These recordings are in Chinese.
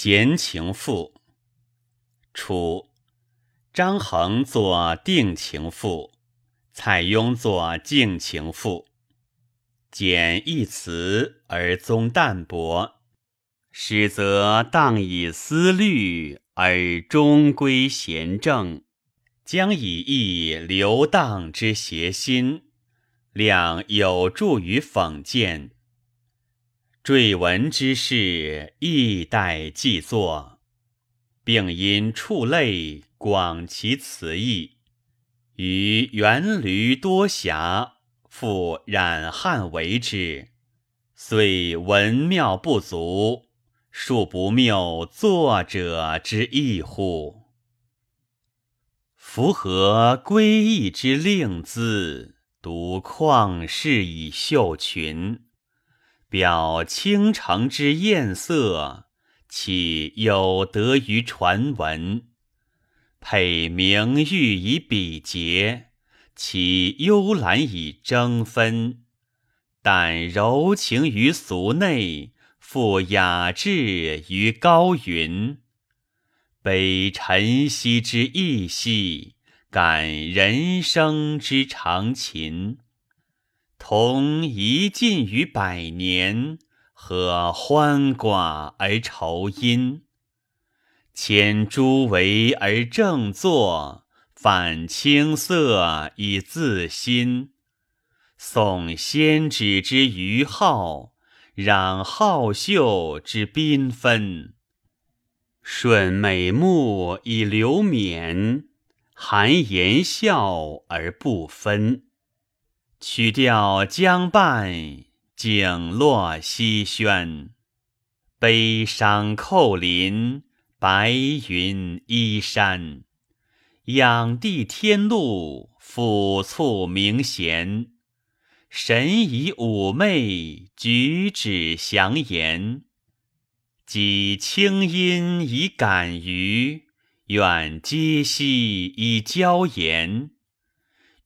闲情赋。初，张衡作定情赋，蔡邕作静情赋。简一词而宗淡泊，始则荡以思虑而终归闲正，将以逸流荡之谐心，量有助于讽谏。坠文之事，亦待继作，并因触类广其词义，于元驴多暇，复染汉为之，虽文妙不足，庶不谬作者之意乎？夫何归意之令兹，独旷世以秀群？表倾城之艳色，岂有得于传闻？配名誉以比劫，岂幽兰以争分？但柔情于俗内，赋雅致于高云。悲晨曦之易兮，感人生之长情。同一尽于百年，何欢寡而愁因？迁诸为而正坐，反青色以自新。送先旨之余浩，攘好秀之缤纷。顺美目以流冕，含言笑而不分。曲调将半，景落西轩。悲伤扣林，白云依山。仰地天路，俯促明弦。神以妩媚，举止祥言。积清音以感于，远皆兮以交言。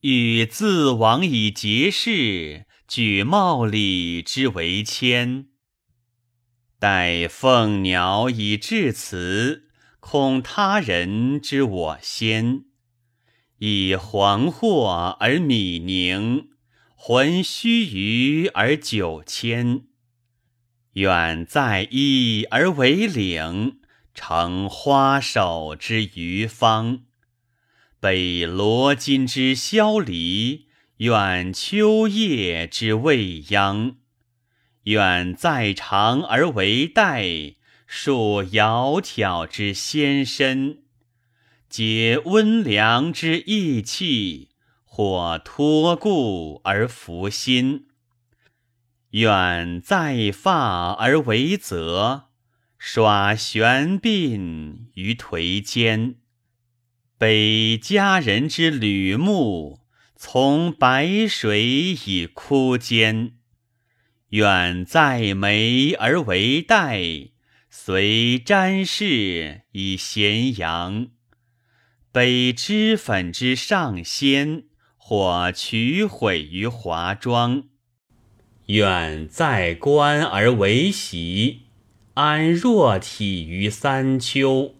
欲自往以结事，举茂礼之为谦。待凤鸟以至此，恐他人知我先。以惶惑而米宁，魂须臾而九千。远在一而为岭，成花手之余芳。北罗金之萧离，远秋叶之未央。远在长而为带，束窈窕之纤身。解温凉之意气，或托故而服心。远在发而为泽，耍悬鬓于颓肩。北佳人之吕木，从白水以枯坚；远在眉而为带，随瞻视以咸阳。北脂粉之上仙，或取毁于华庄；远在冠而为席，安若体于三秋。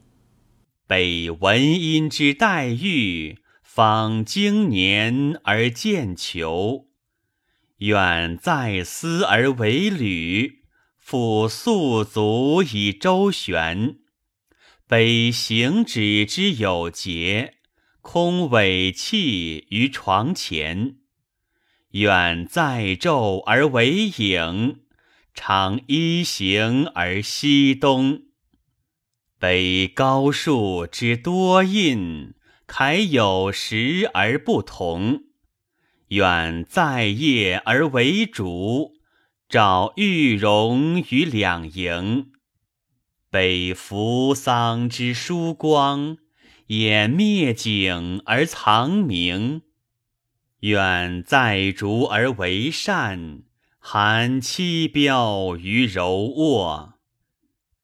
北文音之黛玉，访经年而见裘；远在思而为履，复宿足以周旋。北行止之有节，空委弃于床前；远在昼而为影，常依行而西东。北高树之多印，慨有时而不同；远在夜而为烛，照玉容于两营。北扶桑之疏光，掩灭景而藏明。远在竹而为扇，含七标于柔卧。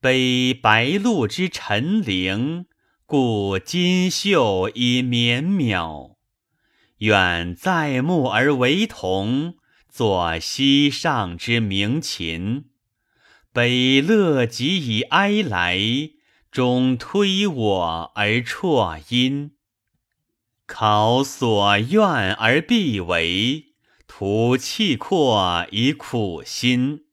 悲白露之沉灵，故金秀以绵渺；远在目而为同，作溪上之鸣琴。北乐极以哀来，终推我而辍音。考所愿而必为，徒气阔以苦心。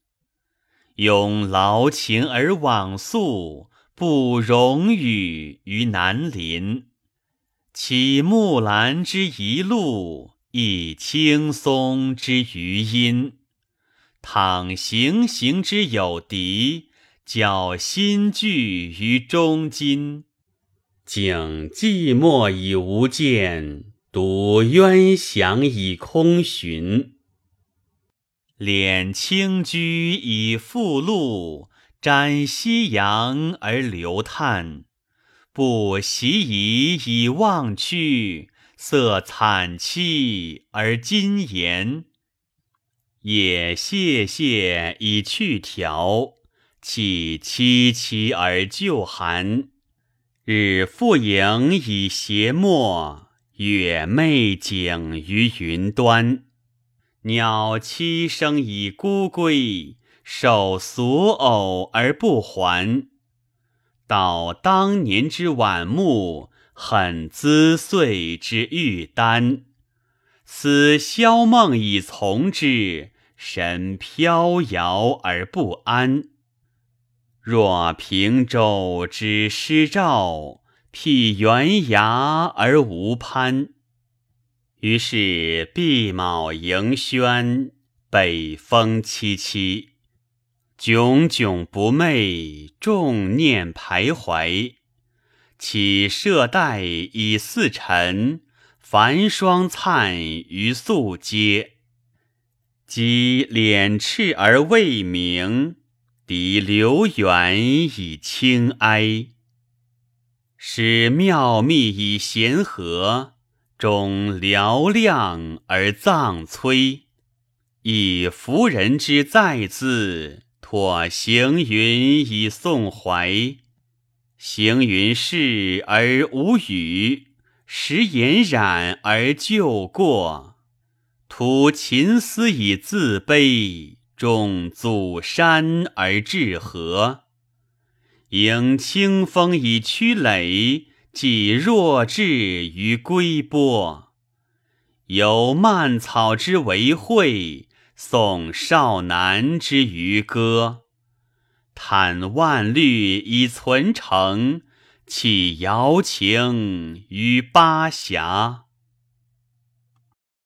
用劳情而往宿，不容语于南林。起木兰之一路，亦青松之余音。倘行行之有敌，教心惧于中金。景寂寞以无见，独渊翔以空寻。敛清居以复露，瞻夕阳而流叹。不习宜以忘去，色惨凄而今言。也谢谢以去条，气凄凄而旧寒。日复盈以斜没，月媚景于云端。鸟栖声以孤归，守所偶而不还。到当年之晚暮，恨滋岁之玉丹。思宵梦以从之，神飘摇而不安。若平洲之失照，辟悬崖而无攀。于是闭卯迎轩，北风凄凄，炯炯不寐，众念徘徊。起舍带以似尘，繁霜灿于素阶。积敛翅而未明。敌流远以清哀，使妙密以弦和，终嘹亮而葬摧。以夫人之在字，托行云以送怀。行云逝而无语，时言染而旧过。图琴思以自悲。众阻山而至河，迎清风以驱雷，寄弱志于归波。有蔓草之为惠，送少男之于歌。叹万绿以存诚，弃瑶情于巴峡。